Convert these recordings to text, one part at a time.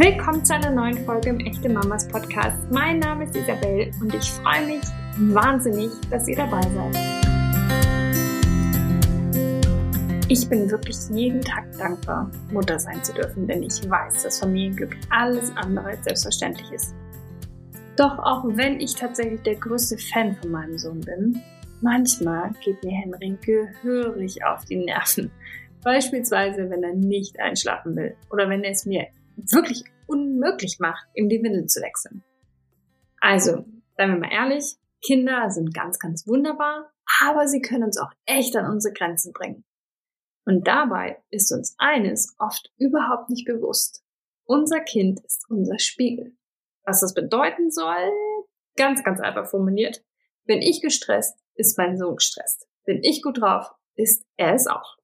Willkommen zu einer neuen Folge im Echte Mamas Podcast. Mein Name ist Isabel und ich freue mich wahnsinnig, dass ihr dabei seid. Ich bin wirklich jeden Tag dankbar, Mutter sein zu dürfen, denn ich weiß, dass Familienglück alles andere als selbstverständlich ist. Doch auch wenn ich tatsächlich der größte Fan von meinem Sohn bin, manchmal geht mir Henry gehörig auf die Nerven. Beispielsweise, wenn er nicht einschlafen will oder wenn er es mir wirklich unmöglich macht, ihm die Windel zu wechseln. Also, seien wir mal ehrlich, Kinder sind ganz, ganz wunderbar, aber sie können uns auch echt an unsere Grenzen bringen. Und dabei ist uns eines oft überhaupt nicht bewusst. Unser Kind ist unser Spiegel. Was das bedeuten soll? Ganz, ganz einfach formuliert. Bin ich gestresst, ist mein Sohn gestresst. Bin ich gut drauf, ist er es auch.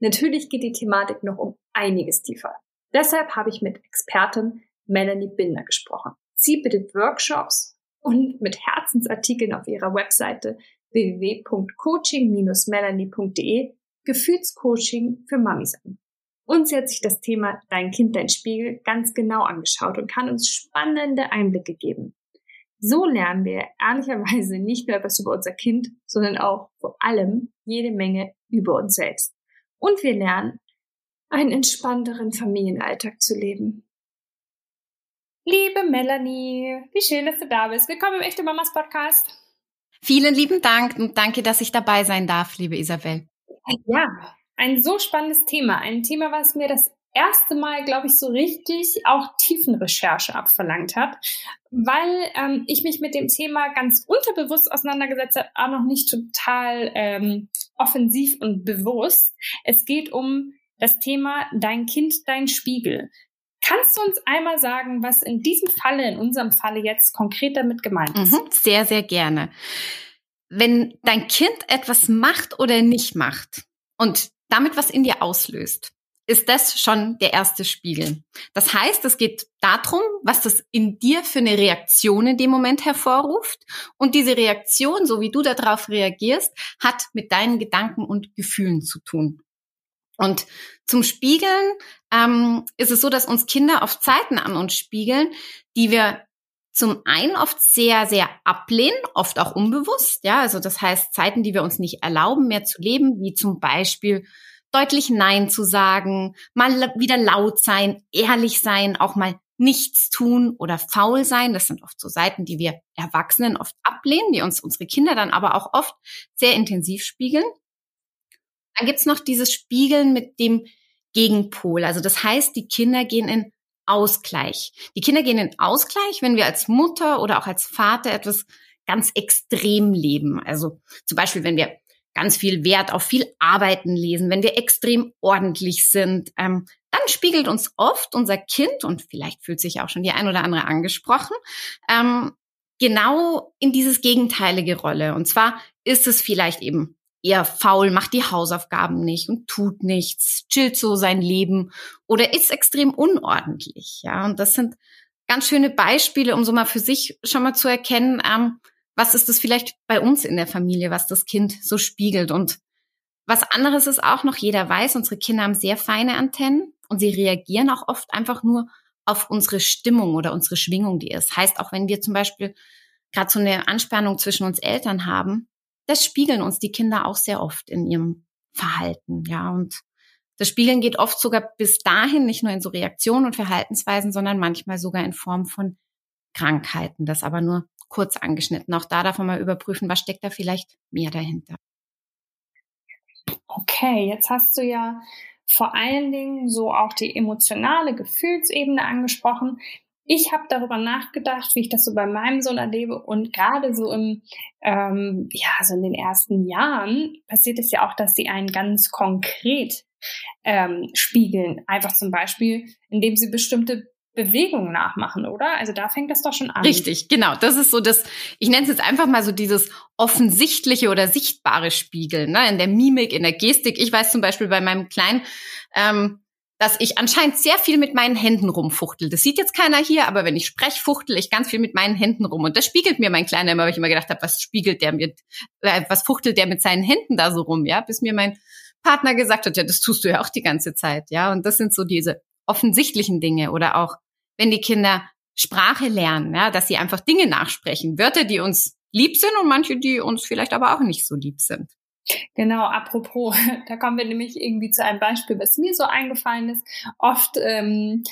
Natürlich geht die Thematik noch um einiges tiefer. Deshalb habe ich mit Expertin Melanie Binder gesprochen. Sie bietet Workshops und mit Herzensartikeln auf ihrer Webseite www.coaching-melanie.de Gefühlscoaching für Mamis an. Und sie hat sich das Thema Dein Kind, dein Spiegel ganz genau angeschaut und kann uns spannende Einblicke geben. So lernen wir ehrlicherweise nicht nur etwas über unser Kind, sondern auch vor allem jede Menge über uns selbst. Und wir lernen, einen entspannteren Familienalltag zu leben. Liebe Melanie, wie schön, dass du da bist. Willkommen im Echte Mamas Podcast. Vielen lieben Dank und danke, dass ich dabei sein darf, liebe Isabel. Ja, ein so spannendes Thema. Ein Thema, was mir das erste Mal, glaube ich, so richtig auch Tiefenrecherche abverlangt hat, weil ähm, ich mich mit dem Thema ganz unterbewusst auseinandergesetzt habe, auch noch nicht total ähm, offensiv und bewusst. Es geht um das Thema Dein Kind, dein Spiegel. Kannst du uns einmal sagen, was in diesem Falle, in unserem Falle jetzt konkret damit gemeint ist? Mhm, sehr, sehr gerne. Wenn dein Kind etwas macht oder nicht macht und damit was in dir auslöst, ist das schon der erste Spiegel. Das heißt, es geht darum, was das in dir für eine Reaktion in dem Moment hervorruft. Und diese Reaktion, so wie du darauf reagierst, hat mit deinen Gedanken und Gefühlen zu tun. Und zum Spiegeln ähm, ist es so, dass uns Kinder oft Zeiten an uns spiegeln, die wir zum einen oft sehr, sehr ablehnen, oft auch unbewusst. Ja, also das heißt Zeiten, die wir uns nicht erlauben, mehr zu leben, wie zum Beispiel deutlich Nein zu sagen, mal wieder laut sein, ehrlich sein, auch mal nichts tun oder faul sein. Das sind oft so Seiten, die wir Erwachsenen oft ablehnen, die uns unsere Kinder dann aber auch oft sehr intensiv spiegeln. Dann gibt's noch dieses Spiegeln mit dem Gegenpol. Also das heißt, die Kinder gehen in Ausgleich. Die Kinder gehen in Ausgleich, wenn wir als Mutter oder auch als Vater etwas ganz extrem leben. Also zum Beispiel, wenn wir ganz viel Wert auf viel Arbeiten lesen, wenn wir extrem ordentlich sind, ähm, dann spiegelt uns oft unser Kind, und vielleicht fühlt sich auch schon die ein oder andere angesprochen, ähm, genau in dieses gegenteilige Rolle. Und zwar ist es vielleicht eben eher faul, macht die Hausaufgaben nicht und tut nichts, chillt so sein Leben oder ist extrem unordentlich. Ja, und das sind ganz schöne Beispiele, um so mal für sich schon mal zu erkennen, ähm, was ist das vielleicht bei uns in der Familie, was das Kind so spiegelt. Und was anderes ist auch noch, jeder weiß, unsere Kinder haben sehr feine Antennen und sie reagieren auch oft einfach nur auf unsere Stimmung oder unsere Schwingung, die ist. Heißt, auch wenn wir zum Beispiel gerade so eine Anspannung zwischen uns Eltern haben, das spiegeln uns die Kinder auch sehr oft in ihrem Verhalten, ja. Und das Spiegeln geht oft sogar bis dahin, nicht nur in so Reaktionen und Verhaltensweisen, sondern manchmal sogar in Form von Krankheiten. Das aber nur kurz angeschnitten. Auch da darf man mal überprüfen, was steckt da vielleicht mehr dahinter. Okay, jetzt hast du ja vor allen Dingen so auch die emotionale Gefühlsebene angesprochen ich habe darüber nachgedacht, wie ich das so bei meinem Sohn erlebe und gerade so im, ähm, ja, so in den ersten Jahren passiert es ja auch, dass sie einen ganz konkret ähm, spiegeln. Einfach zum Beispiel, indem sie bestimmte Bewegungen nachmachen, oder? Also da fängt das doch schon an. Richtig, genau. Das ist so das, ich nenne es jetzt einfach mal so dieses offensichtliche oder sichtbare Spiegeln, ne? in der Mimik, in der Gestik. Ich weiß zum Beispiel bei meinem Kleinen, ähm, dass ich anscheinend sehr viel mit meinen Händen rumfuchtel. Das sieht jetzt keiner hier, aber wenn ich spreche, fuchtel ich ganz viel mit meinen Händen rum. Und das spiegelt mir mein Kleiner immer, weil ich immer gedacht habe, was spiegelt der mit, äh, was fuchtelt der mit seinen Händen da so rum, ja? Bis mir mein Partner gesagt hat, ja, das tust du ja auch die ganze Zeit, ja? Und das sind so diese offensichtlichen Dinge oder auch wenn die Kinder Sprache lernen, ja, dass sie einfach Dinge nachsprechen, Wörter, die uns lieb sind und manche, die uns vielleicht aber auch nicht so lieb sind. Genau, apropos, da kommen wir nämlich irgendwie zu einem Beispiel, was mir so eingefallen ist. Oft ähm,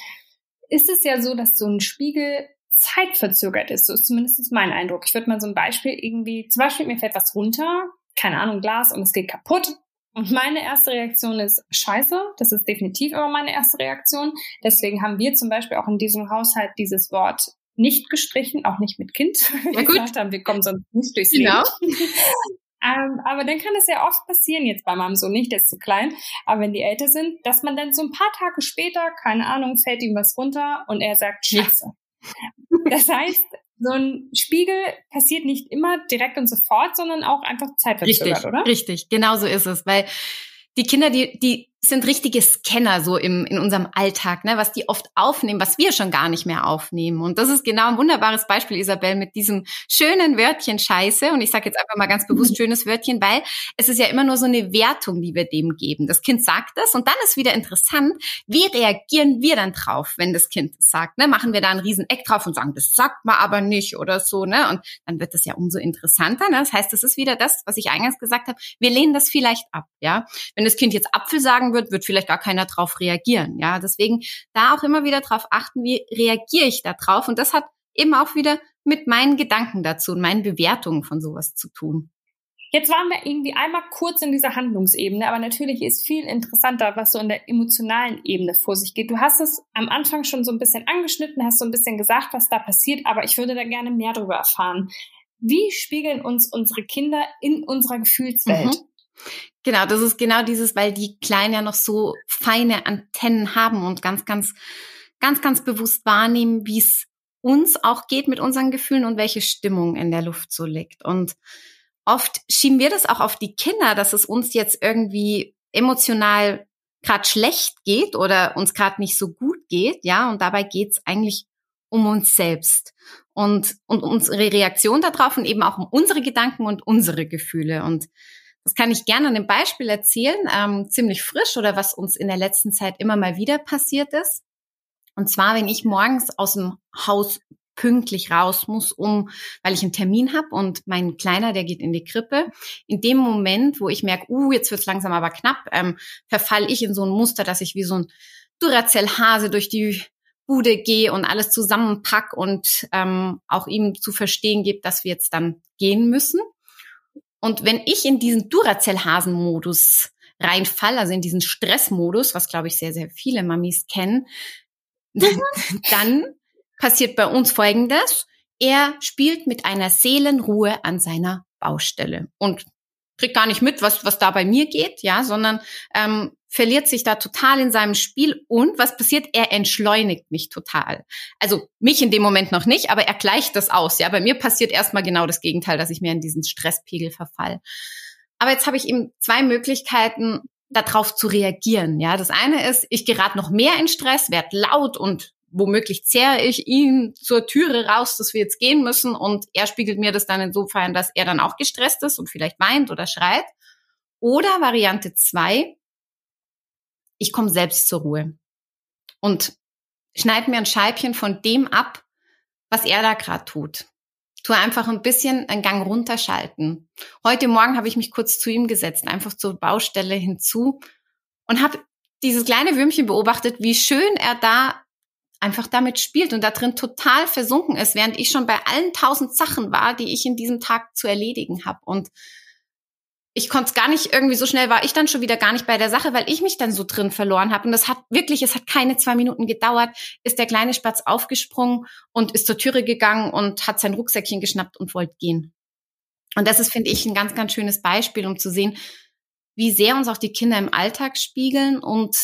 ist es ja so, dass so ein Spiegel zeitverzögert ist. So ist zumindest mein Eindruck. Ich würde mal so ein Beispiel irgendwie, zum Beispiel mir fällt was runter, keine Ahnung, Glas und es geht kaputt. Und meine erste Reaktion ist Scheiße. Das ist definitiv immer meine erste Reaktion. Deswegen haben wir zum Beispiel auch in diesem Haushalt dieses Wort nicht gestrichen, auch nicht mit Kind. Ja, gut. gesagt haben, wir kommen sonst nicht durchs genau. Leben. Ähm, aber dann kann es ja oft passieren, jetzt bei meinem Sohn nicht, der ist zu klein, aber wenn die älter sind, dass man dann so ein paar Tage später, keine Ahnung, fällt ihm was runter und er sagt Scheiße. Das heißt, so ein Spiegel passiert nicht immer direkt und sofort, sondern auch einfach zeitverzögert, richtig, oder? Richtig, genau so ist es, weil die Kinder, die, die sind richtige Scanner so im, in unserem Alltag, ne, was die oft aufnehmen, was wir schon gar nicht mehr aufnehmen. Und das ist genau ein wunderbares Beispiel, Isabel, mit diesem schönen Wörtchen Scheiße. Und ich sage jetzt einfach mal ganz bewusst schönes Wörtchen, weil es ist ja immer nur so eine Wertung, die wir dem geben. Das Kind sagt das und dann ist wieder interessant, wie reagieren wir dann drauf, wenn das Kind das sagt. Ne? Machen wir da einen riesen Eck drauf und sagen, das sagt man aber nicht oder so. Ne? Und dann wird das ja umso interessanter. Ne? Das heißt, das ist wieder das, was ich eingangs gesagt habe. Wir lehnen das vielleicht ab. Ja, Wenn das Kind jetzt Apfel sagen wird, wird vielleicht gar keiner drauf reagieren. Ja, deswegen da auch immer wieder drauf achten, wie reagiere ich da drauf? Und das hat eben auch wieder mit meinen Gedanken dazu und meinen Bewertungen von sowas zu tun. Jetzt waren wir irgendwie einmal kurz in dieser Handlungsebene, aber natürlich ist viel interessanter, was so in der emotionalen Ebene vor sich geht. Du hast es am Anfang schon so ein bisschen angeschnitten, hast so ein bisschen gesagt, was da passiert, aber ich würde da gerne mehr darüber erfahren. Wie spiegeln uns unsere Kinder in unserer Gefühlswelt? Mhm. Genau, das ist genau dieses, weil die Kleinen ja noch so feine Antennen haben und ganz, ganz, ganz, ganz bewusst wahrnehmen, wie es uns auch geht mit unseren Gefühlen und welche Stimmung in der Luft so liegt. Und oft schieben wir das auch auf die Kinder, dass es uns jetzt irgendwie emotional gerade schlecht geht oder uns gerade nicht so gut geht, ja, und dabei geht's eigentlich um uns selbst und, und unsere Reaktion darauf und eben auch um unsere Gedanken und unsere Gefühle. Und das kann ich gerne an einem Beispiel erzählen, ähm, ziemlich frisch oder was uns in der letzten Zeit immer mal wieder passiert ist. Und zwar, wenn ich morgens aus dem Haus pünktlich raus muss, um, weil ich einen Termin habe und mein Kleiner, der geht in die Krippe. In dem Moment, wo ich merke, uh, jetzt wird's langsam aber knapp, ähm, verfall ich in so ein Muster, dass ich wie so ein Duracell-Hase durch die Bude gehe und alles zusammenpack und ähm, auch ihm zu verstehen gebe, dass wir jetzt dann gehen müssen. Und wenn ich in diesen Duracell-Hasen-Modus reinfall, also in diesen Stressmodus, was glaube ich sehr, sehr viele Mamis kennen, dann passiert bei uns Folgendes. Er spielt mit einer Seelenruhe an seiner Baustelle und kriegt gar nicht mit, was, was da bei mir geht, ja, sondern ähm, verliert sich da total in seinem Spiel und was passiert? Er entschleunigt mich total. Also mich in dem Moment noch nicht, aber er gleicht das aus. Ja, bei mir passiert erstmal genau das Gegenteil, dass ich mir in diesen Stresspegel verfall. Aber jetzt habe ich eben zwei Möglichkeiten, darauf zu reagieren. Ja, das eine ist, ich gerate noch mehr in Stress, werde laut und womöglich zerre ich ihn zur Türe raus, dass wir jetzt gehen müssen und er spiegelt mir das dann insofern, dass er dann auch gestresst ist und vielleicht weint oder schreit. Oder Variante zwei, ich komme selbst zur Ruhe und schneide mir ein Scheibchen von dem ab, was er da gerade tut. Tu einfach ein bisschen einen Gang runterschalten. Heute Morgen habe ich mich kurz zu ihm gesetzt, einfach zur Baustelle hinzu und habe dieses kleine Würmchen beobachtet, wie schön er da einfach damit spielt und da drin total versunken ist, während ich schon bei allen tausend Sachen war, die ich in diesem Tag zu erledigen habe. Und ich konnte es gar nicht irgendwie so schnell war ich dann schon wieder gar nicht bei der Sache, weil ich mich dann so drin verloren habe. Und das hat wirklich, es hat keine zwei Minuten gedauert, ist der kleine Spatz aufgesprungen und ist zur Türe gegangen und hat sein Rucksäckchen geschnappt und wollte gehen. Und das ist, finde ich, ein ganz, ganz schönes Beispiel, um zu sehen, wie sehr uns auch die Kinder im Alltag spiegeln und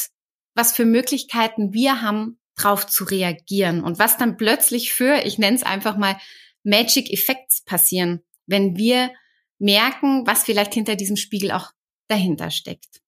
was für Möglichkeiten wir haben, drauf zu reagieren und was dann plötzlich für, ich nenne es einfach mal, Magic Effects passieren, wenn wir merken, was vielleicht hinter diesem Spiegel auch dahinter steckt.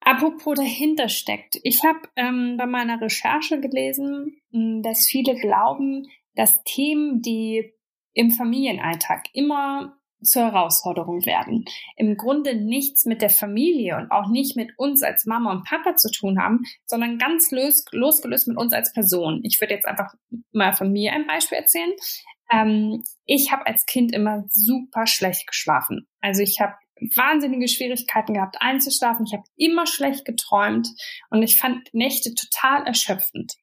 Apropos dahinter steckt. Ich habe ähm, bei meiner Recherche gelesen, hm, dass viele glauben, dass Themen, die im Familienalltag immer zur Herausforderung werden. Im Grunde nichts mit der Familie und auch nicht mit uns als Mama und Papa zu tun haben, sondern ganz los, losgelöst mit uns als Person. Ich würde jetzt einfach mal von mir ein Beispiel erzählen. Ähm, ich habe als Kind immer super schlecht geschlafen. Also ich habe wahnsinnige Schwierigkeiten gehabt einzuschlafen. Ich habe immer schlecht geträumt und ich fand Nächte total erschöpfend.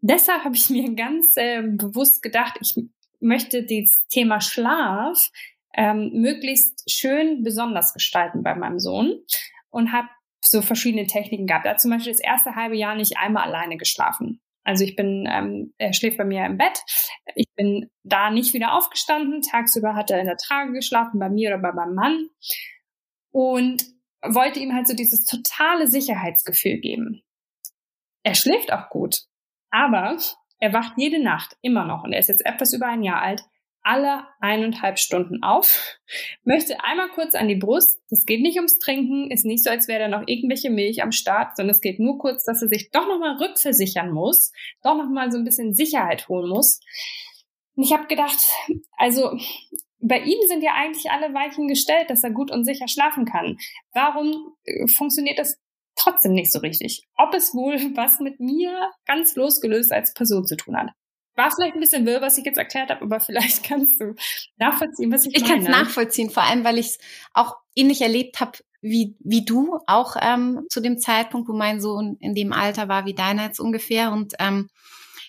Deshalb habe ich mir ganz äh, bewusst gedacht, ich möchte das Thema Schlaf ähm, möglichst schön besonders gestalten bei meinem Sohn und habe so verschiedene Techniken gehabt. Er hat zum Beispiel das erste halbe Jahr nicht einmal alleine geschlafen. Also ich bin, ähm, er schläft bei mir im Bett. Ich bin da nicht wieder aufgestanden. Tagsüber hat er in der Trage geschlafen, bei mir oder bei meinem Mann. Und wollte ihm halt so dieses totale Sicherheitsgefühl geben. Er schläft auch gut, aber er wacht jede Nacht immer noch und er ist jetzt etwas über ein Jahr alt alle eineinhalb Stunden auf, möchte einmal kurz an die Brust. Es geht nicht ums Trinken, ist nicht so, als wäre da noch irgendwelche Milch am Start, sondern es geht nur kurz, dass er sich doch nochmal rückversichern muss, doch nochmal so ein bisschen Sicherheit holen muss. Und ich habe gedacht, also bei ihm sind ja eigentlich alle Weichen gestellt, dass er gut und sicher schlafen kann. Warum äh, funktioniert das trotzdem nicht so richtig? Ob es wohl was mit mir ganz losgelöst als Person zu tun hat? War vielleicht ein bisschen wirr, was ich jetzt erklärt habe, aber vielleicht kannst du nachvollziehen, was ich, ich meine. Ich kann es nachvollziehen, vor allem, weil ich es auch ähnlich erlebt habe wie, wie du, auch ähm, zu dem Zeitpunkt, wo mein Sohn in dem Alter war wie deiner jetzt ungefähr. Und ähm,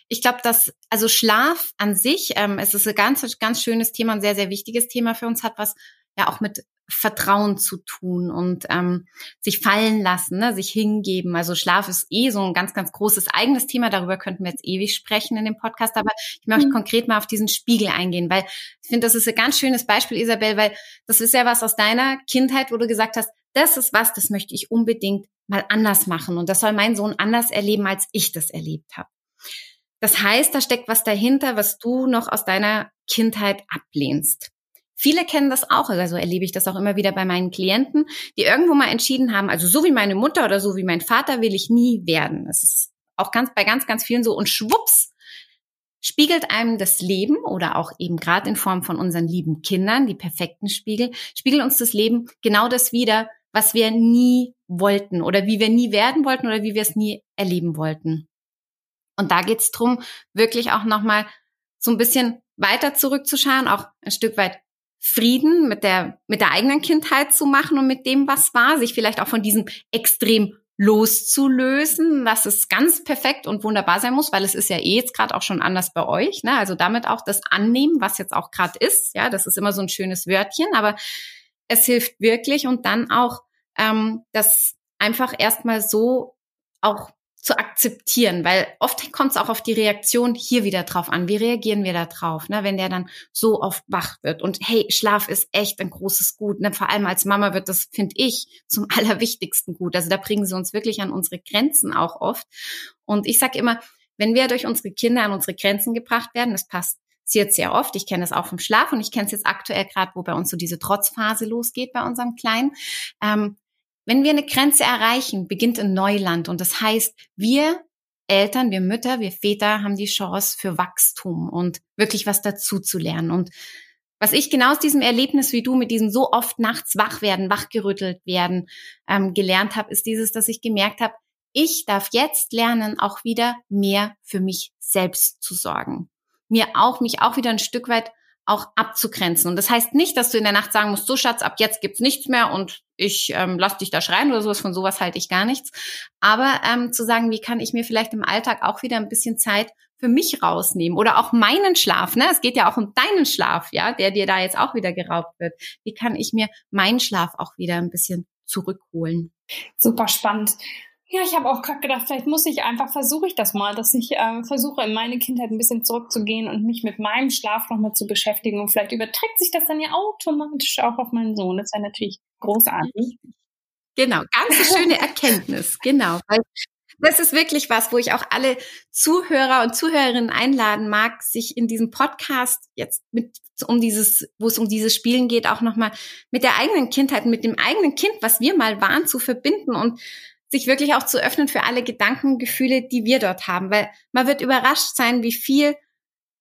ich glaube, dass also Schlaf an sich, ähm, es ist ein ganz, ganz schönes Thema, ein sehr, sehr wichtiges Thema für uns hat, was ja auch mit Vertrauen zu tun und ähm, sich fallen lassen, ne, sich hingeben. Also Schlaf ist eh so ein ganz, ganz großes eigenes Thema. Darüber könnten wir jetzt ewig sprechen in dem Podcast. Aber ich möchte mhm. konkret mal auf diesen Spiegel eingehen, weil ich finde, das ist ein ganz schönes Beispiel, Isabel, weil das ist ja was aus deiner Kindheit, wo du gesagt hast, das ist was, das möchte ich unbedingt mal anders machen. Und das soll mein Sohn anders erleben, als ich das erlebt habe. Das heißt, da steckt was dahinter, was du noch aus deiner Kindheit ablehnst. Viele kennen das auch, also erlebe ich das auch immer wieder bei meinen Klienten, die irgendwo mal entschieden haben, also so wie meine Mutter oder so wie mein Vater will ich nie werden. Das ist auch ganz bei ganz, ganz vielen so und schwupps spiegelt einem das Leben oder auch eben gerade in Form von unseren lieben Kindern, die perfekten Spiegel, spiegelt uns das Leben genau das wieder, was wir nie wollten oder wie wir nie werden wollten oder wie wir es nie erleben wollten. Und da geht es darum, wirklich auch nochmal so ein bisschen weiter zurückzuschauen, auch ein Stück weit Frieden mit der, mit der eigenen Kindheit zu machen und mit dem, was war, sich vielleicht auch von diesem Extrem loszulösen, dass es ganz perfekt und wunderbar sein muss, weil es ist ja eh jetzt gerade auch schon anders bei euch. Ne? Also damit auch das annehmen, was jetzt auch gerade ist. Ja, das ist immer so ein schönes Wörtchen, aber es hilft wirklich und dann auch ähm, das einfach erstmal so auch zu akzeptieren, weil oft kommt es auch auf die Reaktion hier wieder drauf an. Wie reagieren wir da drauf, ne? wenn der dann so oft wach wird? Und hey, Schlaf ist echt ein großes Gut. Ne? Vor allem als Mama wird das, finde ich, zum allerwichtigsten Gut. Also da bringen sie uns wirklich an unsere Grenzen auch oft. Und ich sage immer, wenn wir durch unsere Kinder an unsere Grenzen gebracht werden, das passt passiert sehr oft. Ich kenne das auch vom Schlaf und ich kenne es jetzt aktuell gerade, wo bei uns so diese Trotzphase losgeht bei unserem Kleinen. Ähm, wenn wir eine Grenze erreichen, beginnt ein Neuland. Und das heißt, wir Eltern, wir Mütter, wir Väter haben die Chance für Wachstum und wirklich was dazu zu lernen. Und was ich genau aus diesem Erlebnis wie du mit diesem so oft nachts wach werden, wachgerüttelt werden ähm, gelernt habe, ist dieses, dass ich gemerkt habe, ich darf jetzt lernen, auch wieder mehr für mich selbst zu sorgen. Mir auch, mich auch wieder ein Stück weit auch abzugrenzen. Und das heißt nicht, dass du in der Nacht sagen musst, so Schatz, ab jetzt gibt's nichts mehr und ich ähm, lass dich da schreien oder sowas. Von sowas halte ich gar nichts. Aber ähm, zu sagen, wie kann ich mir vielleicht im Alltag auch wieder ein bisschen Zeit für mich rausnehmen oder auch meinen Schlaf. Ne? Es geht ja auch um deinen Schlaf, ja, der dir da jetzt auch wieder geraubt wird. Wie kann ich mir meinen Schlaf auch wieder ein bisschen zurückholen? Super spannend. Ja, ich habe auch gerade gedacht, vielleicht muss ich einfach, versuche ich das mal, dass ich äh, versuche, in meine Kindheit ein bisschen zurückzugehen und mich mit meinem Schlaf nochmal zu beschäftigen. Und vielleicht überträgt sich das dann ja automatisch auch auf meinen Sohn. Das wäre natürlich großartig. Genau, ganz schöne Erkenntnis, genau. Weil das ist wirklich was, wo ich auch alle Zuhörer und Zuhörerinnen einladen mag, sich in diesem Podcast jetzt mit um dieses, wo es um dieses Spielen geht, auch nochmal mit der eigenen Kindheit, mit dem eigenen Kind, was wir mal waren, zu verbinden und sich wirklich auch zu öffnen für alle Gedanken, Gefühle, die wir dort haben, weil man wird überrascht sein, wie viel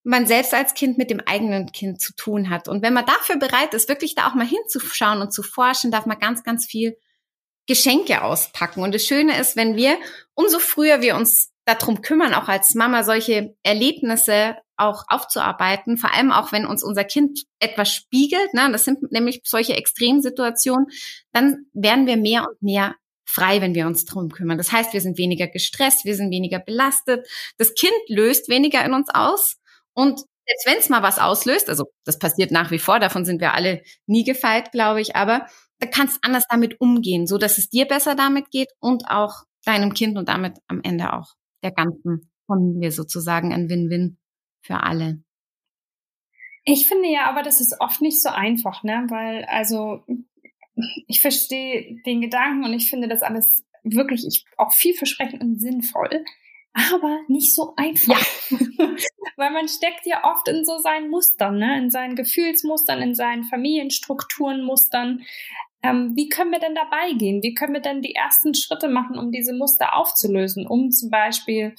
man selbst als Kind mit dem eigenen Kind zu tun hat. Und wenn man dafür bereit ist, wirklich da auch mal hinzuschauen und zu forschen, darf man ganz, ganz viel Geschenke auspacken. Und das Schöne ist, wenn wir, umso früher wir uns darum kümmern, auch als Mama solche Erlebnisse auch aufzuarbeiten, vor allem auch wenn uns unser Kind etwas spiegelt, ne, das sind nämlich solche Extremsituationen, dann werden wir mehr und mehr frei, wenn wir uns darum kümmern. Das heißt, wir sind weniger gestresst, wir sind weniger belastet, das Kind löst weniger in uns aus und selbst wenn es mal was auslöst, also das passiert nach wie vor, davon sind wir alle nie gefeit, glaube ich, aber da kannst anders damit umgehen, so dass es dir besser damit geht und auch deinem Kind und damit am Ende auch der ganzen Familie sozusagen ein Win-Win für alle. Ich finde ja aber, das ist oft nicht so einfach, ne? Weil, also, ich verstehe den Gedanken und ich finde das alles wirklich ich, auch vielversprechend und sinnvoll, aber nicht so einfach. Ja. Weil man steckt ja oft in so seinen Mustern, ne? in seinen Gefühlsmustern, in seinen Familienstrukturen, Mustern. Ähm, wie können wir denn dabei gehen? Wie können wir denn die ersten Schritte machen, um diese Muster aufzulösen, um zum Beispiel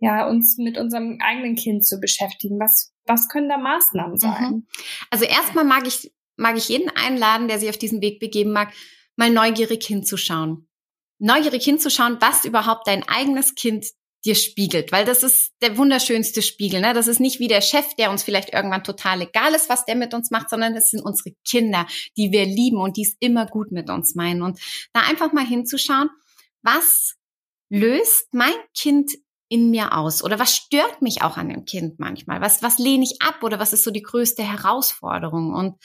ja, uns mit unserem eigenen Kind zu beschäftigen? Was, was können da Maßnahmen sein? Mhm. Also erstmal mag ich, mag ich jeden einladen, der sich auf diesen Weg begeben mag, mal neugierig hinzuschauen. Neugierig hinzuschauen, was überhaupt dein eigenes Kind dir spiegelt, weil das ist der wunderschönste Spiegel. Ne? Das ist nicht wie der Chef, der uns vielleicht irgendwann total egal ist, was der mit uns macht, sondern das sind unsere Kinder, die wir lieben und die es immer gut mit uns meinen. Und da einfach mal hinzuschauen, was löst mein Kind in mir aus? Oder was stört mich auch an dem Kind manchmal? Was, was lehne ich ab? Oder was ist so die größte Herausforderung? Und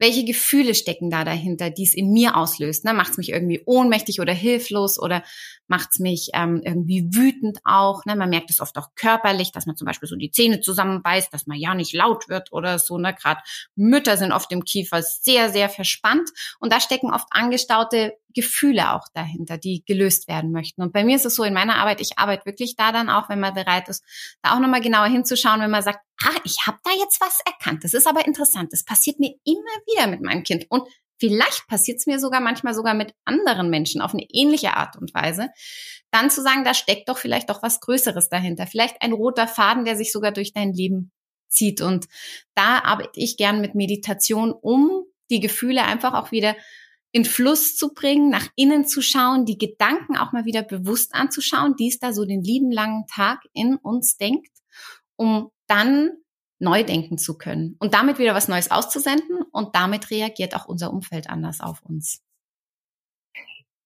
welche Gefühle stecken da dahinter, die es in mir auslöst? Ne? Macht es mich irgendwie ohnmächtig oder hilflos oder macht es mich ähm, irgendwie wütend auch? Ne? Man merkt es oft auch körperlich, dass man zum Beispiel so die Zähne zusammenbeißt, dass man ja nicht laut wird oder so. Ne? Gerade Mütter sind oft im Kiefer sehr, sehr verspannt und da stecken oft angestaute Gefühle auch dahinter, die gelöst werden möchten. Und bei mir ist es so in meiner Arbeit, ich arbeite wirklich da dann auch, wenn man bereit ist, da auch nochmal genauer hinzuschauen, wenn man sagt, ah, ich habe da jetzt was erkannt. Das ist aber interessant. Das passiert mir immer wieder mit meinem Kind. Und vielleicht passiert es mir sogar manchmal sogar mit anderen Menschen auf eine ähnliche Art und Weise. Dann zu sagen, da steckt doch vielleicht doch was Größeres dahinter. Vielleicht ein roter Faden, der sich sogar durch dein Leben zieht. Und da arbeite ich gern mit Meditation, um die Gefühle einfach auch wieder in Fluss zu bringen, nach innen zu schauen, die Gedanken auch mal wieder bewusst anzuschauen, die es da so den lieben langen Tag in uns denkt, um dann neu denken zu können und damit wieder was Neues auszusenden und damit reagiert auch unser Umfeld anders auf uns.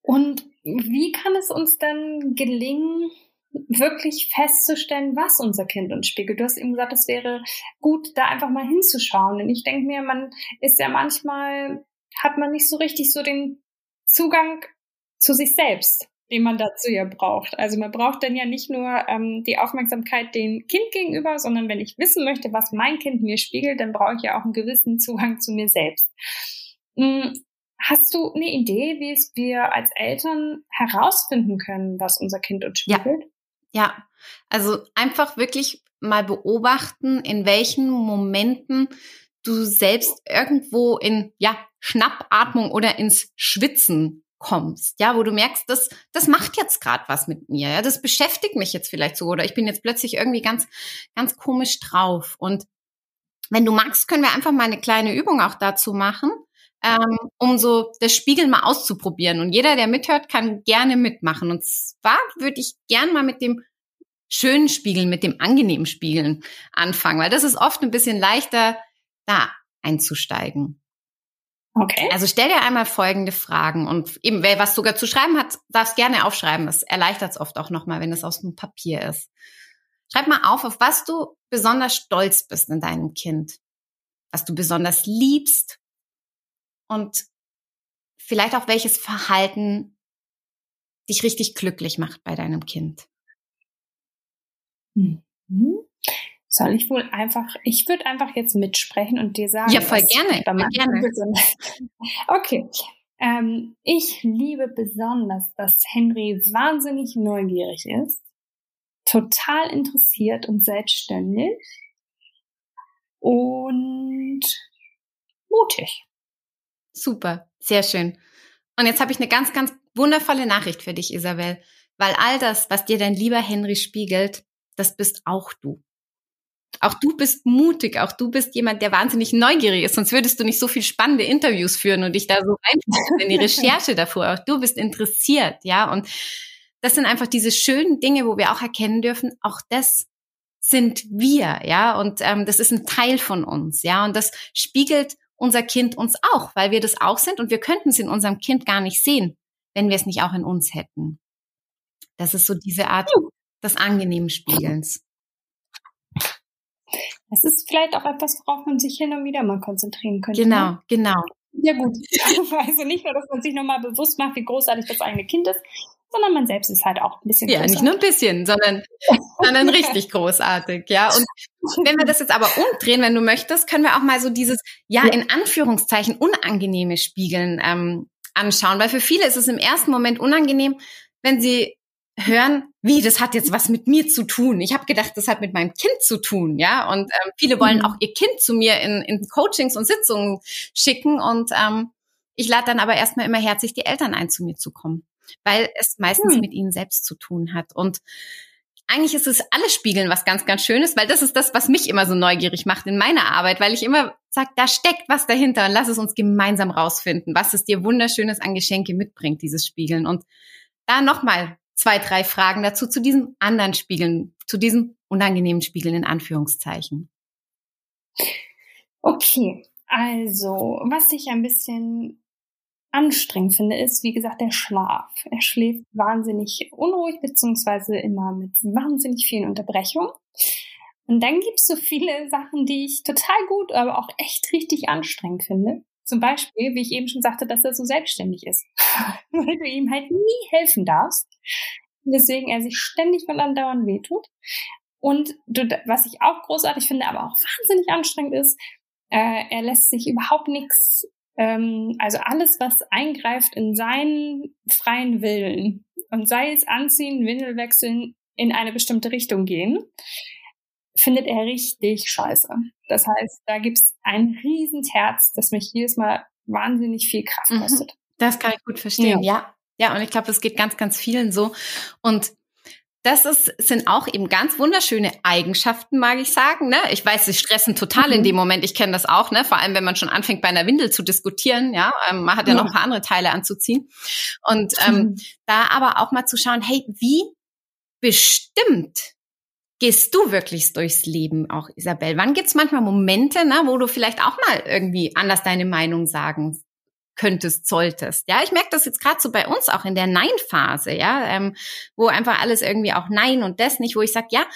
Und wie kann es uns dann gelingen, wirklich festzustellen, was unser Kind uns spiegelt. Du hast eben gesagt, es wäre gut, da einfach mal hinzuschauen. Und ich denke mir, man ist ja manchmal hat man nicht so richtig so den Zugang zu sich selbst, den man dazu ja braucht. Also man braucht dann ja nicht nur ähm, die Aufmerksamkeit dem Kind gegenüber, sondern wenn ich wissen möchte, was mein Kind mir spiegelt, dann brauche ich ja auch einen gewissen Zugang zu mir selbst. Hm, hast du eine Idee, wie es wir als Eltern herausfinden können, was unser Kind uns spiegelt? Ja, ja. also einfach wirklich mal beobachten, in welchen Momenten du selbst irgendwo in ja Schnappatmung oder ins Schwitzen kommst, ja, wo du merkst, das, das macht jetzt gerade was mit mir, ja, das beschäftigt mich jetzt vielleicht so oder ich bin jetzt plötzlich irgendwie ganz, ganz komisch drauf. Und wenn du magst, können wir einfach mal eine kleine Übung auch dazu machen, ähm, um so das Spiegel mal auszuprobieren. Und jeder, der mithört, kann gerne mitmachen. Und zwar würde ich gern mal mit dem schönen Spiegeln, mit dem angenehmen Spiegeln anfangen, weil das ist oft ein bisschen leichter, da einzusteigen. Okay. Also stell dir einmal folgende Fragen und eben, wer was sogar zu schreiben hat, darfst gerne aufschreiben. Das erleichtert es oft auch nochmal, wenn es aus dem Papier ist. Schreib mal auf, auf was du besonders stolz bist in deinem Kind, was du besonders liebst und vielleicht auch welches Verhalten dich richtig glücklich macht bei deinem Kind. Mhm. Soll ich wohl einfach, ich würde einfach jetzt mitsprechen und dir sagen. Ja, voll gerne. Gerne. Okay. Ähm, ich liebe besonders, dass Henry wahnsinnig neugierig ist, total interessiert und selbstständig und mutig. Super, sehr schön. Und jetzt habe ich eine ganz, ganz wundervolle Nachricht für dich, Isabel, weil all das, was dir dein lieber Henry spiegelt, das bist auch du. Auch du bist mutig, auch du bist jemand, der wahnsinnig neugierig ist, sonst würdest du nicht so viel spannende Interviews führen und dich da so reinfuchsen in die Recherche davor. Auch du bist interessiert, ja. Und das sind einfach diese schönen Dinge, wo wir auch erkennen dürfen, auch das sind wir, ja. Und ähm, das ist ein Teil von uns, ja. Und das spiegelt unser Kind uns auch, weil wir das auch sind und wir könnten es in unserem Kind gar nicht sehen, wenn wir es nicht auch in uns hätten. Das ist so diese Art des angenehmen Spiegelns. Das ist vielleicht auch etwas, worauf man sich hin und wieder mal konzentrieren könnte. Genau, ne? genau. Ja gut. Also nicht nur, dass man sich nochmal bewusst macht, wie großartig das eigene Kind ist, sondern man selbst ist halt auch ein bisschen Ja, großartig. nicht nur ein bisschen, sondern, sondern richtig großartig, ja. Und wenn wir das jetzt aber umdrehen, wenn du möchtest, können wir auch mal so dieses, ja, ja. in Anführungszeichen unangenehme Spiegeln ähm, anschauen, weil für viele ist es im ersten Moment unangenehm, wenn sie hören, wie, das hat jetzt was mit mir zu tun. Ich habe gedacht, das hat mit meinem Kind zu tun, ja. Und ähm, viele wollen mhm. auch ihr Kind zu mir in, in Coachings und Sitzungen schicken. Und ähm, ich lade dann aber erstmal immer herzlich die Eltern ein, zu mir zu kommen, weil es meistens mhm. mit ihnen selbst zu tun hat. Und eigentlich ist es alles Spiegeln was ganz, ganz Schönes, weil das ist das, was mich immer so neugierig macht in meiner Arbeit, weil ich immer sage, da steckt was dahinter und lass es uns gemeinsam rausfinden, was es dir Wunderschönes an Geschenke mitbringt, dieses Spiegeln. Und da nochmal zwei, drei Fragen dazu, zu diesem anderen Spiegeln, zu diesem unangenehmen Spiegeln in Anführungszeichen. Okay, also, was ich ein bisschen anstrengend finde, ist, wie gesagt, der Schlaf. Er schläft wahnsinnig unruhig, beziehungsweise immer mit wahnsinnig vielen Unterbrechungen. Und dann gibt es so viele Sachen, die ich total gut, aber auch echt richtig anstrengend finde. Zum Beispiel, wie ich eben schon sagte, dass er so selbstständig ist. Weil du ihm halt nie helfen darfst. Deswegen er sich ständig und andauernd wehtut. Und du, was ich auch großartig finde, aber auch wahnsinnig anstrengend ist, äh, er lässt sich überhaupt nichts, ähm, also alles, was eingreift in seinen freien Willen und sei es anziehen, Windel wechseln, in eine bestimmte Richtung gehen, findet er richtig scheiße. Das heißt, da gibt's ein Riesenherz, das mich jedes Mal wahnsinnig viel Kraft mhm. kostet. Das kann ich gut verstehen, ja. Ja, ja und ich glaube, es geht ganz, ganz vielen so. Und das ist, sind auch eben ganz wunderschöne Eigenschaften, mag ich sagen. Ne? Ich weiß, sie stressen total mhm. in dem Moment. Ich kenne das auch, ne? Vor allem, wenn man schon anfängt, bei einer Windel zu diskutieren. Ja, ähm, man hat ja, ja, noch ein paar andere Teile anzuziehen. Und ähm, mhm. da aber auch mal zu schauen, hey, wie bestimmt gehst du wirklich durchs Leben auch, Isabel? Wann gibt's manchmal Momente, ne, wo du vielleicht auch mal irgendwie anders deine Meinung sagen könntest, solltest? Ja, ich merke das jetzt gerade so bei uns auch in der Nein-Phase, ja, ähm, wo einfach alles irgendwie auch Nein und das nicht, wo ich sage, ja,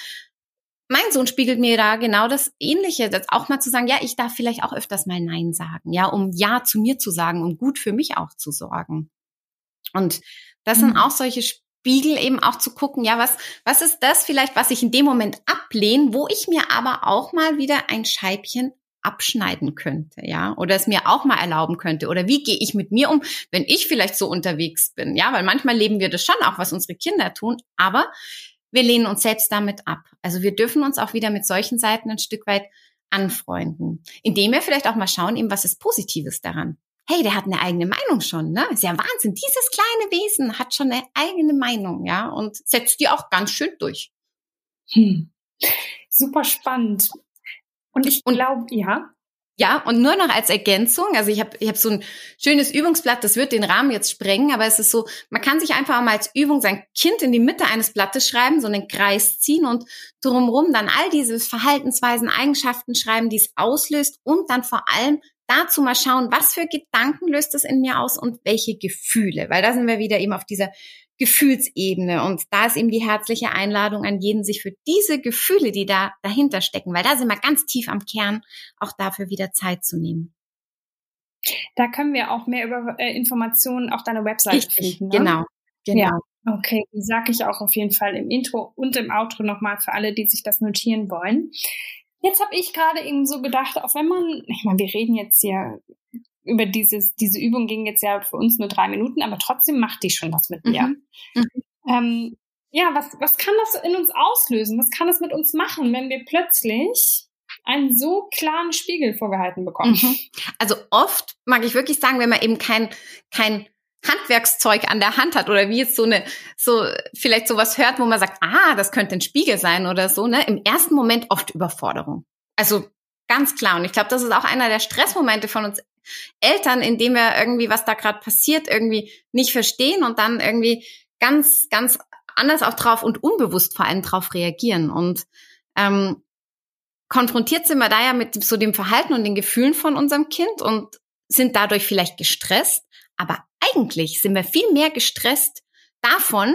mein Sohn spiegelt mir da genau das Ähnliche, das auch mal zu sagen, ja, ich darf vielleicht auch öfters mal Nein sagen, ja, um Ja zu mir zu sagen, um gut für mich auch zu sorgen. Und das mhm. sind auch solche Spiegel eben auch zu gucken, ja, was, was ist das vielleicht, was ich in dem Moment ablehne, wo ich mir aber auch mal wieder ein Scheibchen abschneiden könnte, ja, oder es mir auch mal erlauben könnte, oder wie gehe ich mit mir um, wenn ich vielleicht so unterwegs bin, ja, weil manchmal leben wir das schon auch, was unsere Kinder tun, aber wir lehnen uns selbst damit ab. Also wir dürfen uns auch wieder mit solchen Seiten ein Stück weit anfreunden, indem wir vielleicht auch mal schauen, eben was ist Positives daran hey, der hat eine eigene Meinung schon, ne? Ist ja Wahnsinn. Dieses kleine Wesen hat schon eine eigene Meinung, ja, und setzt die auch ganz schön durch. Hm. Super spannend. Und ich glaube, ja. Ja, und nur noch als Ergänzung, also ich habe ich hab so ein schönes Übungsblatt, das wird den Rahmen jetzt sprengen, aber es ist so, man kann sich einfach mal als Übung sein Kind in die Mitte eines Blattes schreiben, so einen Kreis ziehen und drumherum dann all diese Verhaltensweisen, Eigenschaften schreiben, die es auslöst und dann vor allem dazu mal schauen, was für Gedanken löst es in mir aus und welche Gefühle, weil da sind wir wieder eben auf dieser Gefühlsebene und da ist eben die herzliche Einladung an jeden, sich für diese Gefühle, die da dahinter stecken, weil da sind wir ganz tief am Kern, auch dafür wieder Zeit zu nehmen. Da können wir auch mehr über äh, Informationen auf deiner Website Richtig, finden. Ne? Genau, genau. Ja. Okay, die sage ich auch auf jeden Fall im Intro und im Outro nochmal für alle, die sich das notieren wollen. Jetzt habe ich gerade eben so gedacht, auch wenn man, ich meine, wir reden jetzt hier über dieses, diese Übung ging jetzt ja für uns nur drei Minuten, aber trotzdem macht die schon was mit mir. Mhm. Mhm. Ähm, ja, was, was kann das in uns auslösen? Was kann das mit uns machen, wenn wir plötzlich einen so klaren Spiegel vorgehalten bekommen? Mhm. Also oft mag ich wirklich sagen, wenn man eben kein, kein Handwerkszeug an der Hand hat oder wie jetzt so eine, so vielleicht sowas hört, wo man sagt, ah, das könnte ein Spiegel sein oder so, ne? Im ersten Moment oft Überforderung. Also ganz klar. Und ich glaube, das ist auch einer der Stressmomente von uns Eltern, indem wir irgendwie, was da gerade passiert, irgendwie nicht verstehen und dann irgendwie ganz, ganz anders auch drauf und unbewusst vor allem drauf reagieren. Und ähm, konfrontiert sind wir da ja mit so dem Verhalten und den Gefühlen von unserem Kind und sind dadurch vielleicht gestresst. Aber eigentlich sind wir viel mehr gestresst davon,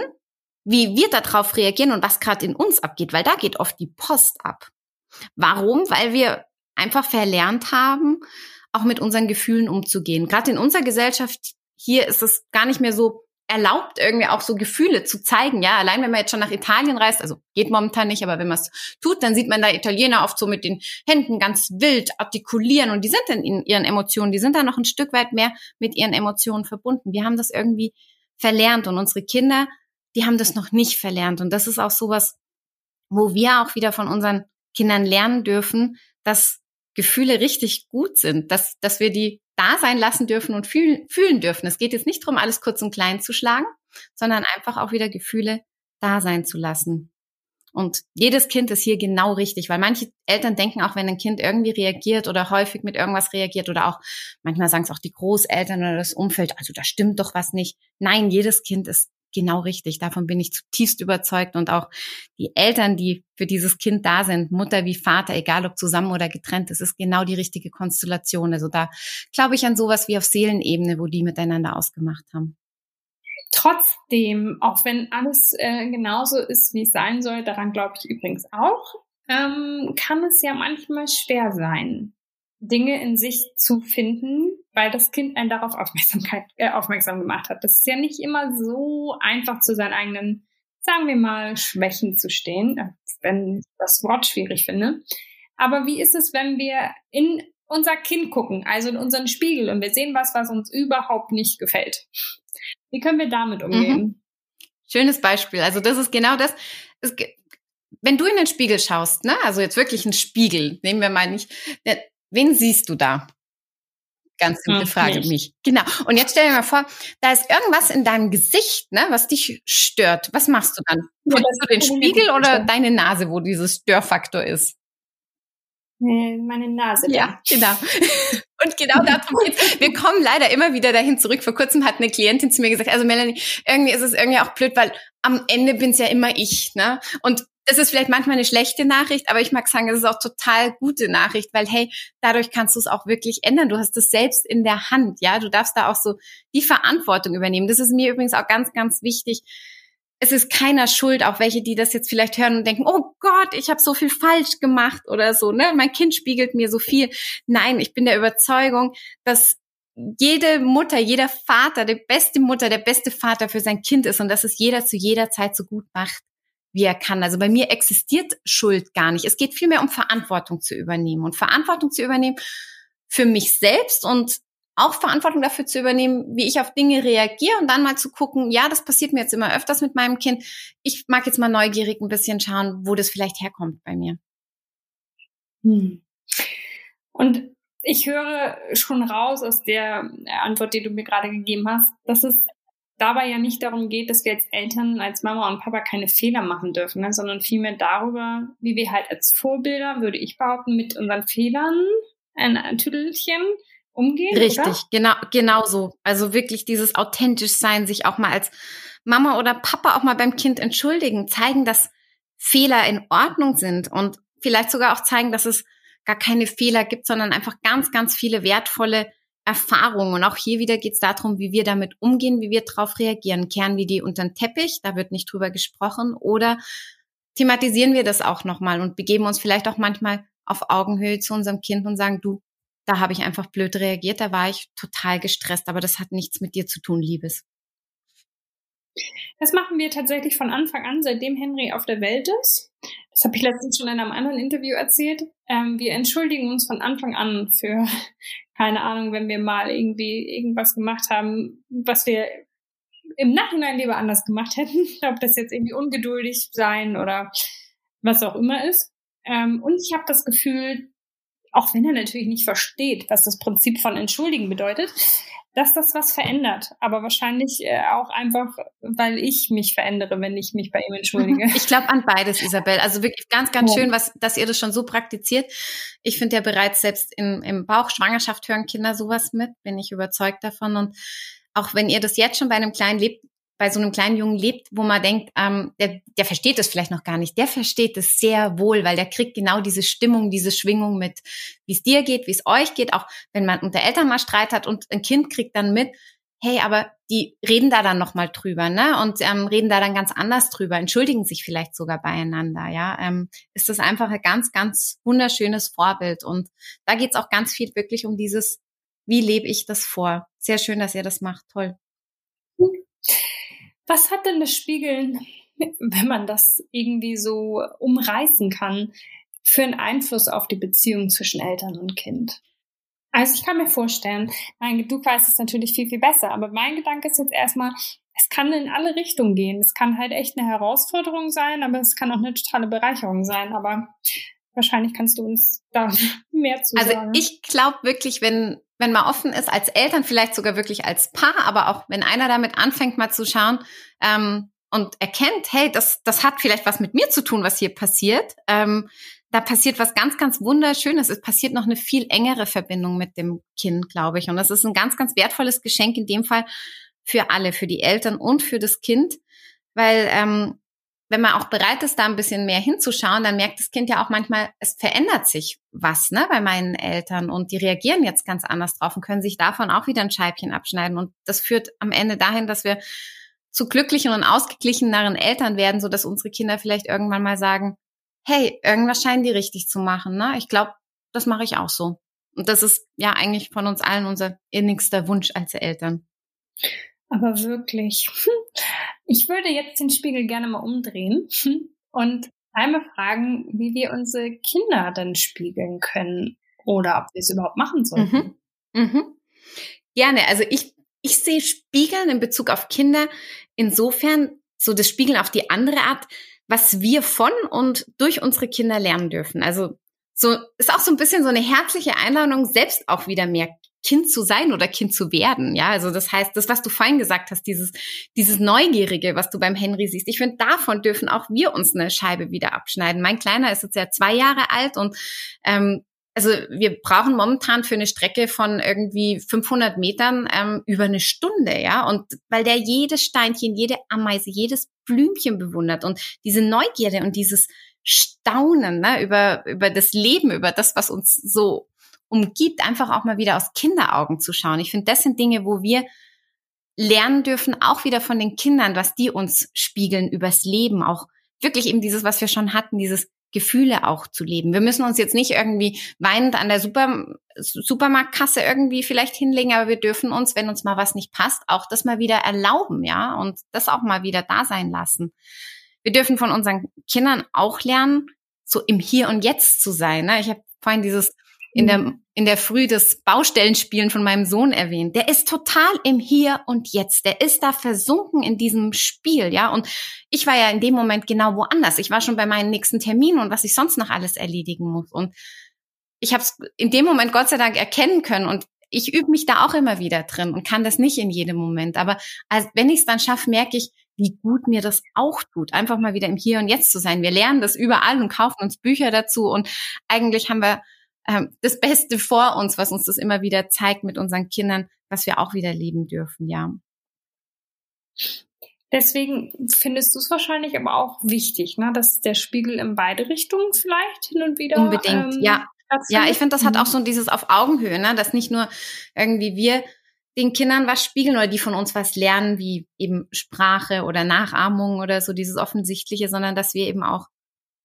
wie wir darauf reagieren und was gerade in uns abgeht, weil da geht oft die Post ab. Warum? Weil wir einfach verlernt haben, auch mit unseren Gefühlen umzugehen. Gerade in unserer Gesellschaft hier ist es gar nicht mehr so erlaubt, irgendwie auch so Gefühle zu zeigen. Ja, allein wenn man jetzt schon nach Italien reist, also geht momentan nicht, aber wenn man es tut, dann sieht man da Italiener oft so mit den Händen ganz wild artikulieren und die sind dann in ihren Emotionen, die sind da noch ein Stück weit mehr mit ihren Emotionen verbunden. Wir haben das irgendwie verlernt und unsere Kinder, die haben das noch nicht verlernt und das ist auch sowas, wo wir auch wieder von unseren Kindern lernen dürfen, dass Gefühle richtig gut sind, dass, dass wir die da sein lassen dürfen und fühlen, fühlen dürfen. Es geht jetzt nicht darum, alles kurz und klein zu schlagen, sondern einfach auch wieder Gefühle da sein zu lassen. Und jedes Kind ist hier genau richtig, weil manche Eltern denken auch, wenn ein Kind irgendwie reagiert oder häufig mit irgendwas reagiert oder auch, manchmal sagen es auch die Großeltern oder das Umfeld, also da stimmt doch was nicht. Nein, jedes Kind ist genau richtig. Davon bin ich zutiefst überzeugt. Und auch die Eltern, die für dieses Kind da sind, Mutter wie Vater, egal ob zusammen oder getrennt, das ist genau die richtige Konstellation. Also da glaube ich an sowas wie auf Seelenebene, wo die miteinander ausgemacht haben. Trotzdem, auch wenn alles äh, genauso ist, wie es sein soll, daran glaube ich übrigens auch, ähm, kann es ja manchmal schwer sein, Dinge in sich zu finden, weil das Kind einen darauf Aufmerksamkeit, äh, aufmerksam gemacht hat. Das ist ja nicht immer so einfach zu seinen eigenen, sagen wir mal, Schwächen zu stehen, äh, wenn ich das Wort schwierig finde. Aber wie ist es, wenn wir in unser Kind gucken, also in unseren Spiegel und wir sehen was, was uns überhaupt nicht gefällt? Wie können wir damit umgehen? Mhm. Schönes Beispiel. Also das ist genau das. Es, wenn du in den Spiegel schaust, ne, also jetzt wirklich ein Spiegel, nehmen wir mal nicht, Wen siehst du da? Ganz simple Frage, nicht. mich. Genau. Und jetzt stell dir mal vor, da ist irgendwas in deinem Gesicht, ne, was dich stört. Was machst du dann? Ja, du den Spiegel oder deine Nase, wo dieses Störfaktor ist? Meine Nase. Ja, genau. Und genau darum geht's. Wir kommen leider immer wieder dahin zurück. Vor kurzem hat eine Klientin zu mir gesagt, also Melanie, irgendwie ist es irgendwie auch blöd, weil am Ende bin's ja immer ich, ne? Und das ist vielleicht manchmal eine schlechte Nachricht, aber ich mag sagen, es ist auch total gute Nachricht, weil hey, dadurch kannst du es auch wirklich ändern. Du hast es selbst in der Hand, ja. Du darfst da auch so die Verantwortung übernehmen. Das ist mir übrigens auch ganz, ganz wichtig. Es ist keiner schuld, auch welche, die das jetzt vielleicht hören und denken, oh Gott, ich habe so viel falsch gemacht oder so, ne? Mein Kind spiegelt mir so viel. Nein, ich bin der Überzeugung, dass jede Mutter, jeder Vater, die beste Mutter, der beste Vater für sein Kind ist und dass es jeder zu jeder Zeit so gut macht wie er kann. Also bei mir existiert Schuld gar nicht. Es geht vielmehr um Verantwortung zu übernehmen und Verantwortung zu übernehmen für mich selbst und auch Verantwortung dafür zu übernehmen, wie ich auf Dinge reagiere und dann mal zu gucken, ja, das passiert mir jetzt immer öfters mit meinem Kind. Ich mag jetzt mal neugierig ein bisschen schauen, wo das vielleicht herkommt bei mir. Hm. Und ich höre schon raus aus der Antwort, die du mir gerade gegeben hast, dass es dabei ja nicht darum geht, dass wir als Eltern, als Mama und Papa keine Fehler machen dürfen, ne, sondern vielmehr darüber, wie wir halt als Vorbilder, würde ich behaupten, mit unseren Fehlern ein Tüdelchen umgehen. Richtig, oder? genau, genau so. Also wirklich dieses authentisch sein, sich auch mal als Mama oder Papa auch mal beim Kind entschuldigen, zeigen, dass Fehler in Ordnung sind und vielleicht sogar auch zeigen, dass es gar keine Fehler gibt, sondern einfach ganz, ganz viele wertvolle Erfahrung. Und auch hier wieder geht es darum, wie wir damit umgehen, wie wir darauf reagieren. Kehren wir die unter den Teppich, da wird nicht drüber gesprochen, oder thematisieren wir das auch nochmal und begeben uns vielleicht auch manchmal auf Augenhöhe zu unserem Kind und sagen, du, da habe ich einfach blöd reagiert, da war ich total gestresst, aber das hat nichts mit dir zu tun, Liebes. Das machen wir tatsächlich von Anfang an, seitdem Henry auf der Welt ist. Das habe ich letztens schon in einem anderen Interview erzählt. Ähm, wir entschuldigen uns von Anfang an für, keine Ahnung, wenn wir mal irgendwie irgendwas gemacht haben, was wir im Nachhinein lieber anders gemacht hätten. Ob das jetzt irgendwie ungeduldig sein oder was auch immer ist. Ähm, und ich habe das Gefühl, auch wenn er natürlich nicht versteht, was das Prinzip von Entschuldigen bedeutet, dass das was verändert. Aber wahrscheinlich äh, auch einfach, weil ich mich verändere, wenn ich mich bei ihm entschuldige. Ich glaube an beides, Isabel. Also wirklich ganz, ganz ja. schön, was, dass ihr das schon so praktiziert. Ich finde ja bereits selbst im, im Bauch Schwangerschaft hören Kinder sowas mit, bin ich überzeugt davon. Und auch wenn ihr das jetzt schon bei einem kleinen lebt, bei so einem kleinen Jungen lebt, wo man denkt, ähm, der, der versteht das vielleicht noch gar nicht. Der versteht es sehr wohl, weil der kriegt genau diese Stimmung, diese Schwingung mit, wie es dir geht, wie es euch geht. Auch wenn man unter Eltern mal Streit hat und ein Kind kriegt dann mit, hey, aber die reden da dann noch mal drüber, ne? Und ähm, reden da dann ganz anders drüber, entschuldigen sich vielleicht sogar beieinander, ja? Ähm, ist das einfach ein ganz, ganz wunderschönes Vorbild und da geht's auch ganz viel wirklich um dieses, wie lebe ich das vor? Sehr schön, dass ihr das macht, toll. Was hat denn das Spiegeln, wenn man das irgendwie so umreißen kann, für einen Einfluss auf die Beziehung zwischen Eltern und Kind? Also ich kann mir vorstellen, mein, du weißt es natürlich viel, viel besser, aber mein Gedanke ist jetzt erstmal, es kann in alle Richtungen gehen. Es kann halt echt eine Herausforderung sein, aber es kann auch eine totale Bereicherung sein. Aber wahrscheinlich kannst du uns da mehr zu also sagen. Also ich glaube wirklich, wenn wenn man offen ist als Eltern, vielleicht sogar wirklich als Paar, aber auch wenn einer damit anfängt, mal zu schauen ähm, und erkennt, hey, das, das hat vielleicht was mit mir zu tun, was hier passiert. Ähm, da passiert was ganz, ganz Wunderschönes. Es passiert noch eine viel engere Verbindung mit dem Kind, glaube ich. Und das ist ein ganz, ganz wertvolles Geschenk in dem Fall für alle, für die Eltern und für das Kind, weil ähm, wenn man auch bereit ist, da ein bisschen mehr hinzuschauen, dann merkt das Kind ja auch manchmal, es verändert sich was ne, bei meinen Eltern und die reagieren jetzt ganz anders drauf und können sich davon auch wieder ein Scheibchen abschneiden. Und das führt am Ende dahin, dass wir zu glücklichen und ausgeglicheneren Eltern werden, so dass unsere Kinder vielleicht irgendwann mal sagen, hey, irgendwas scheinen die richtig zu machen. Ne? Ich glaube, das mache ich auch so. Und das ist ja eigentlich von uns allen unser innigster Wunsch als Eltern. Aber wirklich. Ich würde jetzt den Spiegel gerne mal umdrehen und einmal fragen, wie wir unsere Kinder dann spiegeln können oder ob wir es überhaupt machen sollten. Mhm. Mhm. Gerne. Also ich, ich sehe Spiegeln in Bezug auf Kinder insofern so das Spiegeln auf die andere Art, was wir von und durch unsere Kinder lernen dürfen. Also so ist auch so ein bisschen so eine herzliche Einladung, selbst auch wieder mehr Kind zu sein oder Kind zu werden. Ja, also das heißt, das, was du vorhin gesagt hast, dieses, dieses Neugierige, was du beim Henry siehst. Ich finde, davon dürfen auch wir uns eine Scheibe wieder abschneiden. Mein Kleiner ist jetzt ja zwei Jahre alt und ähm, also wir brauchen momentan für eine Strecke von irgendwie 500 Metern ähm, über eine Stunde, ja. Und weil der jedes Steinchen, jede Ameise, jedes Blümchen bewundert und diese Neugierde und dieses Staunen ne, über über das Leben, über das, was uns so umgibt, einfach auch mal wieder aus Kinderaugen zu schauen. Ich finde, das sind Dinge, wo wir lernen dürfen, auch wieder von den Kindern, was die uns spiegeln übers Leben, auch wirklich eben dieses, was wir schon hatten, dieses Gefühle auch zu leben. Wir müssen uns jetzt nicht irgendwie weinend an der Super Supermarktkasse irgendwie vielleicht hinlegen, aber wir dürfen uns, wenn uns mal was nicht passt, auch das mal wieder erlauben, ja, und das auch mal wieder da sein lassen. Wir dürfen von unseren Kindern auch lernen, so im Hier und Jetzt zu sein. Ne? Ich habe vorhin dieses in der, mhm. in der Früh das Baustellenspielen von meinem Sohn erwähnt. Der ist total im Hier und Jetzt. Der ist da versunken in diesem Spiel, ja. Und ich war ja in dem Moment genau woanders. Ich war schon bei meinen nächsten Terminen und was ich sonst noch alles erledigen muss. Und ich habe es in dem Moment Gott sei Dank erkennen können und ich übe mich da auch immer wieder drin und kann das nicht in jedem Moment. Aber als, wenn ich es dann schaffe, merke ich, wie gut mir das auch tut, einfach mal wieder im Hier und Jetzt zu sein. Wir lernen das überall und kaufen uns Bücher dazu und eigentlich haben wir ähm, das Beste vor uns, was uns das immer wieder zeigt mit unseren Kindern, was wir auch wieder leben dürfen, ja. Deswegen findest du es wahrscheinlich aber auch wichtig, ne, dass der Spiegel in beide Richtungen vielleicht hin und wieder. Unbedingt, ähm, ja. Ja, ich finde, das hat auch mhm. so dieses auf Augenhöhe, ne, dass nicht nur irgendwie wir den Kindern was spiegeln oder die von uns was lernen, wie eben Sprache oder Nachahmung oder so dieses Offensichtliche, sondern dass wir eben auch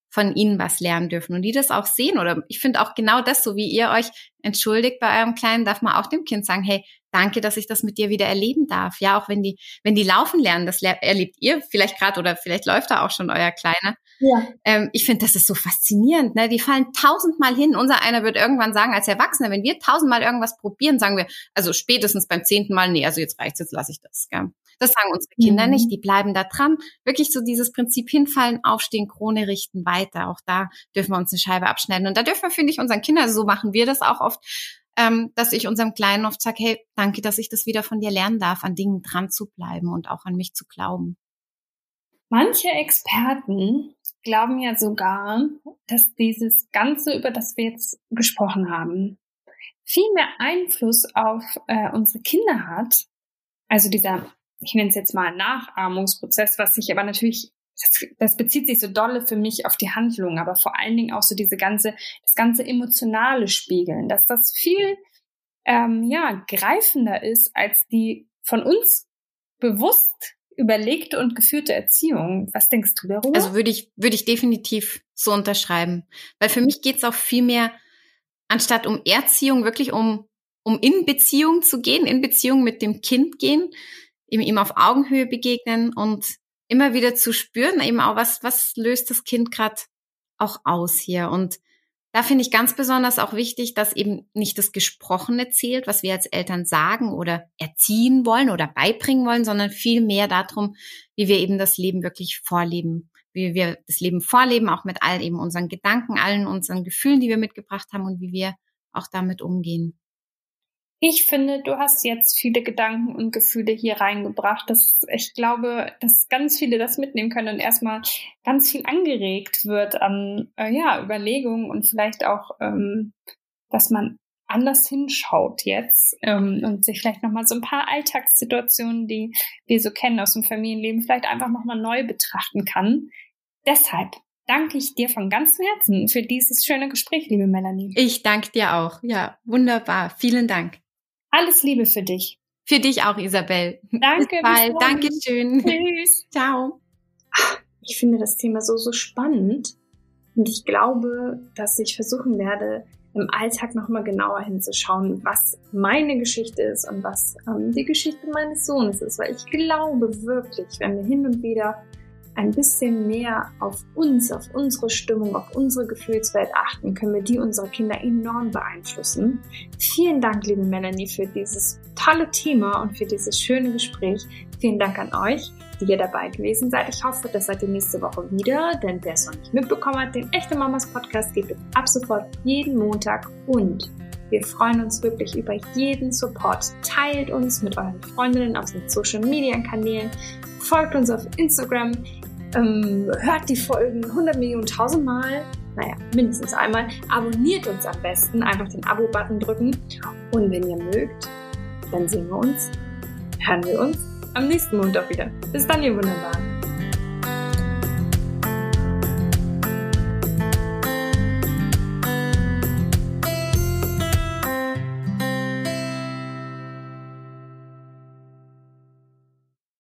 von ihnen was lernen dürfen und die das auch sehen. Oder ich finde auch genau das, so wie ihr euch entschuldigt bei eurem Kleinen, darf man auch dem Kind sagen, hey, danke, dass ich das mit dir wieder erleben darf. Ja, auch wenn die, wenn die laufen lernen, das erlebt ihr vielleicht gerade oder vielleicht läuft da auch schon euer Kleiner. Ja. Ähm, ich finde, das ist so faszinierend. Ne? Die fallen tausendmal hin. Unser einer wird irgendwann sagen, als Erwachsener, wenn wir tausendmal irgendwas probieren, sagen wir, also spätestens beim zehnten Mal, nee, also jetzt reicht's, jetzt lasse ich das. Gell? Das sagen unsere Kinder mhm. nicht. Die bleiben da dran. Wirklich so dieses Prinzip hinfallen, aufstehen, Krone richten, weiter. Auch da dürfen wir uns eine Scheibe abschneiden. Und da dürfen wir, finde ich, unseren Kindern, so machen wir das auch oft, ähm, dass ich unserem Kleinen oft sage, hey, danke, dass ich das wieder von dir lernen darf, an Dingen dran zu bleiben und auch an mich zu glauben. Manche Experten glauben ja sogar, dass dieses Ganze, über das wir jetzt gesprochen haben, viel mehr Einfluss auf äh, unsere Kinder hat. Also dieser, ich nenne es jetzt mal Nachahmungsprozess, was sich aber natürlich, das, das bezieht sich so dolle für mich auf die Handlung, aber vor allen Dingen auch so diese ganze, das ganze emotionale Spiegeln, dass das viel ähm, ja greifender ist als die von uns bewusst überlegte und geführte Erziehung. Was denkst du darüber? Also würde ich, würde ich definitiv so unterschreiben. Weil für mich geht es auch viel mehr, anstatt um Erziehung, wirklich um, um in Beziehung zu gehen, in Beziehung mit dem Kind gehen, ihm, ihm auf Augenhöhe begegnen und immer wieder zu spüren, eben auch, was, was löst das Kind gerade auch aus hier. Und da finde ich ganz besonders auch wichtig, dass eben nicht das Gesprochene zählt, was wir als Eltern sagen oder erziehen wollen oder beibringen wollen, sondern viel mehr darum, wie wir eben das Leben wirklich vorleben, wie wir das Leben vorleben, auch mit all eben unseren Gedanken, allen unseren Gefühlen, die wir mitgebracht haben und wie wir auch damit umgehen. Ich finde, du hast jetzt viele Gedanken und Gefühle hier reingebracht. Dass ich glaube, dass ganz viele das mitnehmen können und erstmal ganz viel angeregt wird an äh, ja, Überlegungen und vielleicht auch, ähm, dass man anders hinschaut jetzt ähm, und sich vielleicht nochmal so ein paar Alltagssituationen, die wir so kennen aus dem Familienleben, vielleicht einfach nochmal neu betrachten kann. Deshalb danke ich dir von ganzem Herzen für dieses schöne Gespräch, liebe Melanie. Ich danke dir auch. Ja, wunderbar. Vielen Dank. Alles Liebe für dich. Für dich auch, Isabel. Danke. Bis bald. Dankeschön. Tschüss. Ciao. Ich finde das Thema so, so spannend. Und ich glaube, dass ich versuchen werde, im Alltag nochmal genauer hinzuschauen, was meine Geschichte ist und was ähm, die Geschichte meines Sohnes ist. Weil ich glaube wirklich, wenn wir hin und wieder ein bisschen mehr auf uns, auf unsere Stimmung, auf unsere Gefühlswelt achten, können wir die unserer Kinder enorm beeinflussen. Vielen Dank, liebe Melanie, für dieses tolle Thema und für dieses schöne Gespräch. Vielen Dank an euch, die ihr dabei gewesen seid. Ich hoffe, das seid ihr nächste Woche wieder, denn wer es noch nicht mitbekommen hat, den Echte Mamas Podcast gibt es ab sofort jeden Montag und wir freuen uns wirklich über jeden Support. Teilt uns mit euren Freundinnen auf den Social Media Kanälen. Folgt uns auf Instagram. Ähm, hört die Folgen 100 Millionen tausendmal, naja, mindestens einmal. Abonniert uns am besten, einfach den Abo-Button drücken. Und wenn ihr mögt, dann sehen wir uns, hören wir uns am nächsten Montag wieder. Bis dann, ihr Wunderbaren.